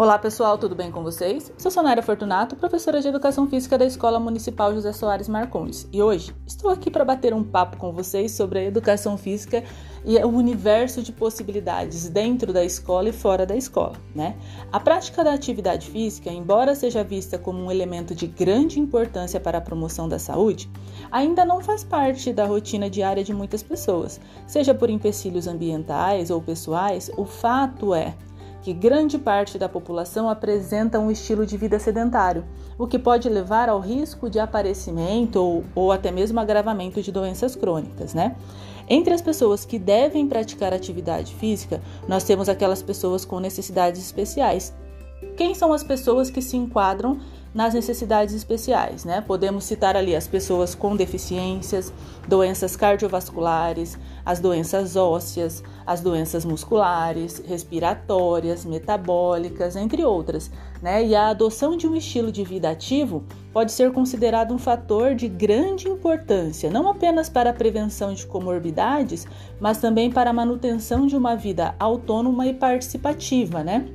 Olá pessoal, tudo bem com vocês? Sou Sonária Fortunato, professora de Educação Física da Escola Municipal José Soares Marcondes e hoje estou aqui para bater um papo com vocês sobre a educação física e o universo de possibilidades dentro da escola e fora da escola. Né? A prática da atividade física, embora seja vista como um elemento de grande importância para a promoção da saúde, ainda não faz parte da rotina diária de muitas pessoas, seja por empecilhos ambientais ou pessoais, o fato é que grande parte da população apresenta um estilo de vida sedentário, o que pode levar ao risco de aparecimento ou, ou até mesmo agravamento de doenças crônicas, né? Entre as pessoas que devem praticar atividade física, nós temos aquelas pessoas com necessidades especiais. Quem são as pessoas que se enquadram nas necessidades especiais, né? Podemos citar ali as pessoas com deficiências, doenças cardiovasculares, as doenças ósseas, as doenças musculares, respiratórias, metabólicas, entre outras, né? E a adoção de um estilo de vida ativo pode ser considerado um fator de grande importância, não apenas para a prevenção de comorbidades, mas também para a manutenção de uma vida autônoma e participativa, né?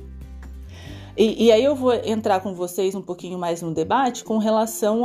E, e, aí eu vou entrar com vocês um pouquinho mais no debate com relação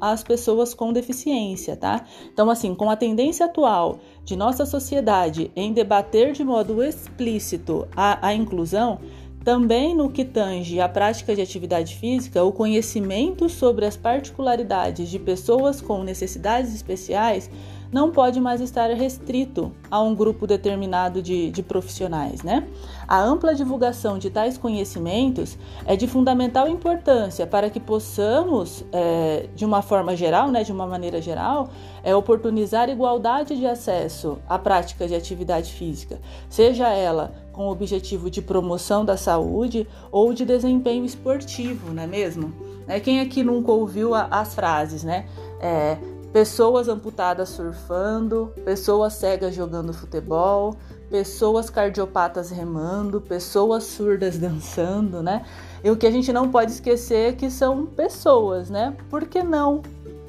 às pessoas com deficiência, tá? Então, assim, com a tendência atual de nossa sociedade em debater de modo explícito a, a inclusão, também no que tange à prática de atividade física, o conhecimento sobre as particularidades de pessoas com necessidades especiais não pode mais estar restrito a um grupo determinado de, de profissionais. Né? A ampla divulgação de tais conhecimentos é de fundamental importância para que possamos, é, de uma forma geral, né, de uma maneira geral, é, oportunizar igualdade de acesso à prática de atividade física, seja ela com o objetivo de promoção da saúde ou de desempenho esportivo, não é mesmo? É, quem aqui nunca ouviu a, as frases, né? É, pessoas amputadas surfando, pessoas cegas jogando futebol, pessoas cardiopatas remando, pessoas surdas dançando, né? E o que a gente não pode esquecer é que são pessoas, né? Por que não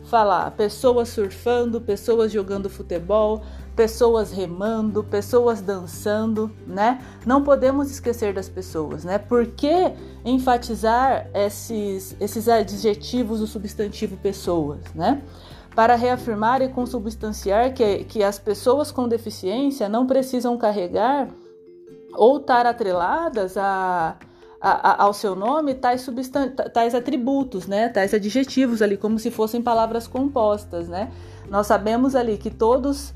falar pessoas surfando, pessoas jogando futebol, pessoas remando, pessoas dançando, né? Não podemos esquecer das pessoas, né? Por que enfatizar esses, esses adjetivos do substantivo pessoas, né? Para reafirmar e consubstanciar que, que as pessoas com deficiência não precisam carregar ou estar atreladas a, a, a, ao seu nome tais, tais atributos, né? tais adjetivos ali, como se fossem palavras compostas. Né? Nós sabemos ali que todos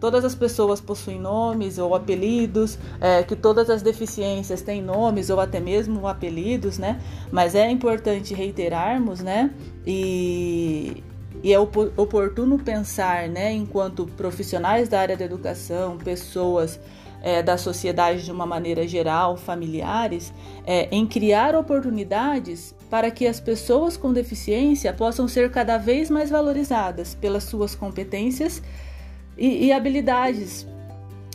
todas as pessoas possuem nomes ou apelidos, é, que todas as deficiências têm nomes ou até mesmo apelidos, né? Mas é importante reiterarmos, né? E, e é oportuno pensar, né, enquanto profissionais da área da educação, pessoas é, da sociedade de uma maneira geral, familiares, é, em criar oportunidades para que as pessoas com deficiência possam ser cada vez mais valorizadas pelas suas competências e, e habilidades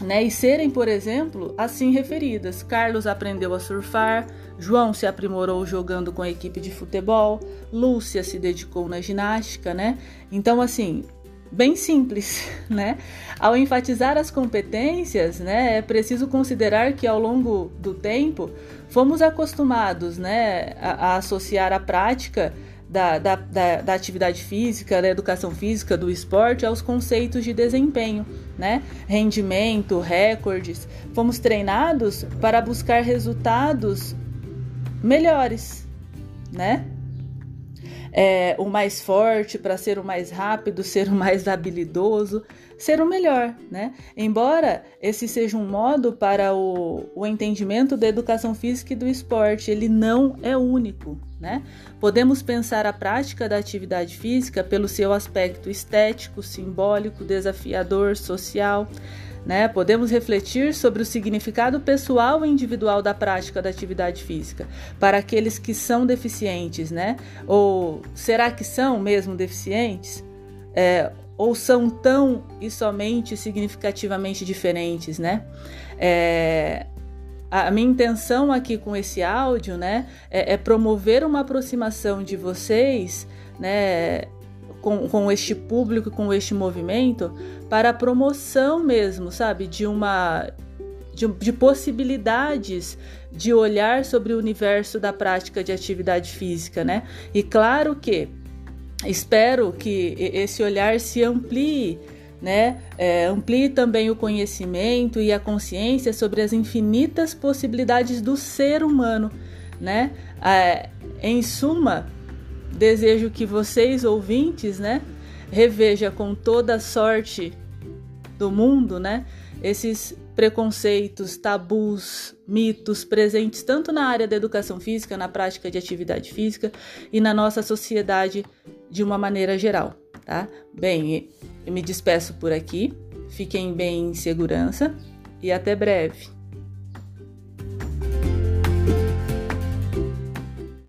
né, e serem, por exemplo, assim referidas. Carlos aprendeu a surfar, João se aprimorou jogando com a equipe de futebol, Lúcia se dedicou na ginástica, né? Então, assim, bem simples, né? Ao enfatizar as competências, né, é preciso considerar que ao longo do tempo fomos acostumados, né, a, a associar a prática da, da, da, da, atividade física, da educação física, do esporte aos conceitos de desempenho, né? Rendimento, recordes. Fomos treinados para buscar resultados melhores, né? É, o mais forte para ser o mais rápido, ser o mais habilidoso, ser o melhor, né? Embora esse seja um modo para o, o entendimento da educação física e do esporte, ele não é único, né? Podemos pensar a prática da atividade física pelo seu aspecto estético, simbólico, desafiador, social. Né? Podemos refletir sobre o significado pessoal e individual da prática da atividade física para aqueles que são deficientes, né? Ou será que são mesmo deficientes? É, ou são tão e somente significativamente diferentes, né? É, a minha intenção aqui com esse áudio, né, é, é promover uma aproximação de vocês, né, com, com este público, com este movimento, para a promoção mesmo, sabe, de uma de, de possibilidades de olhar sobre o universo da prática de atividade física, né? E claro que espero que esse olhar se amplie né? É, amplie também o conhecimento e a consciência sobre as infinitas possibilidades do ser humano, né? É, em suma, desejo que vocês ouvintes, né, reveja com toda a sorte do mundo, né, esses preconceitos, tabus, mitos presentes tanto na área da educação física, na prática de atividade física e na nossa sociedade de uma maneira geral, tá? Bem, eu me despeço por aqui. Fiquem bem em segurança e até breve.